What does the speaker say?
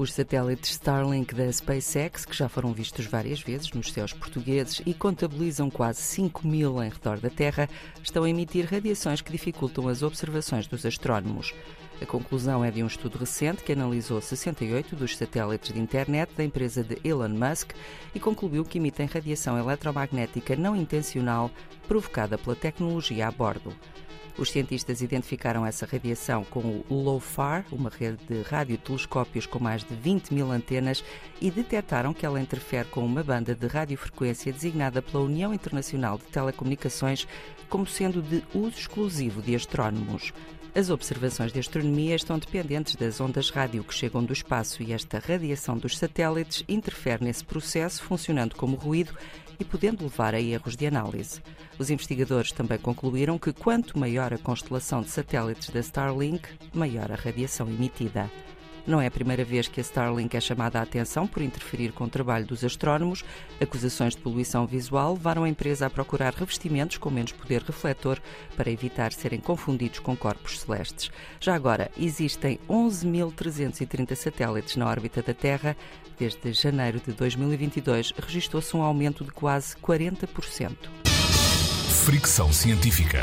Os satélites Starlink da SpaceX, que já foram vistos várias vezes nos céus portugueses e contabilizam quase 5 mil em redor da Terra, estão a emitir radiações que dificultam as observações dos astrónomos. A conclusão é de um estudo recente que analisou 68 dos satélites de internet da empresa de Elon Musk e concluiu que emitem radiação eletromagnética não intencional provocada pela tecnologia a bordo. Os cientistas identificaram essa radiação com o LOFAR, uma rede de radiotelescópios com mais de 20 mil antenas, e detectaram que ela interfere com uma banda de radiofrequência designada pela União Internacional de Telecomunicações como sendo de uso exclusivo de astrónomos. As observações de astronomia estão dependentes das ondas rádio que chegam do espaço e esta radiação dos satélites interfere nesse processo, funcionando como ruído e podendo levar a erros de análise. Os investigadores também concluíram que quanto maior a constelação de satélites da Starlink, maior a radiação emitida. Não é a primeira vez que a Starlink é chamada a atenção por interferir com o trabalho dos astrónomos. Acusações de poluição visual levaram a empresa a procurar revestimentos com menos poder refletor para evitar serem confundidos com corpos celestes. Já agora, existem 11.330 satélites na órbita da Terra. Desde janeiro de 2022, registrou-se um aumento de quase 40%. Fricção científica.